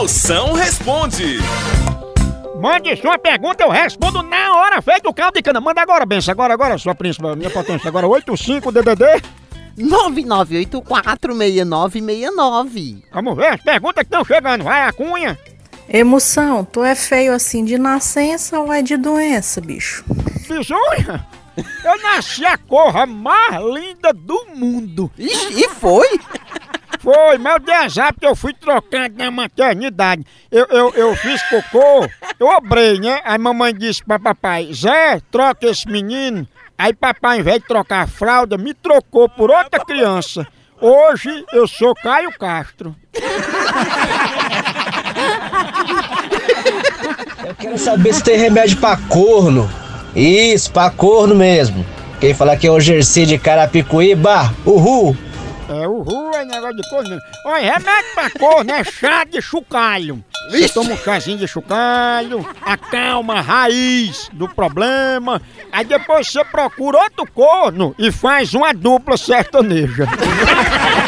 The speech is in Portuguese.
Moção responde. Mande sua pergunta, eu respondo na hora, feito o caldo de cana. Manda agora, benção, agora, agora, sua príncipe, minha potência. Agora, 85DDD. 99846969. Vamos ver as perguntas que estão chegando. Vai, a cunha. Emoção, tu é feio assim de nascença ou é de doença, bicho? Bizonha. Eu nasci a corra mais linda do mundo. Ixi, e foi? Foi, mas eu dei azar porque eu fui trocado na maternidade. Eu, eu, eu fiz cocô, eu obrei, né? Aí mamãe disse pra papai, Zé, troca esse menino. Aí papai, ao invés de trocar a fralda, me trocou por outra criança. Hoje eu sou Caio Castro. Eu quero saber se tem remédio pra corno. Isso, pra corno mesmo. Quem falar que é o Jersey de Carapicuíba, uhul! É, o ru é negócio de corno. mesmo. Olha, remédio pra corno é chá de chocalho. Você toma um chazinho de chocalho, acalma a raiz do problema, aí depois você procura outro corno e faz uma dupla sertaneja.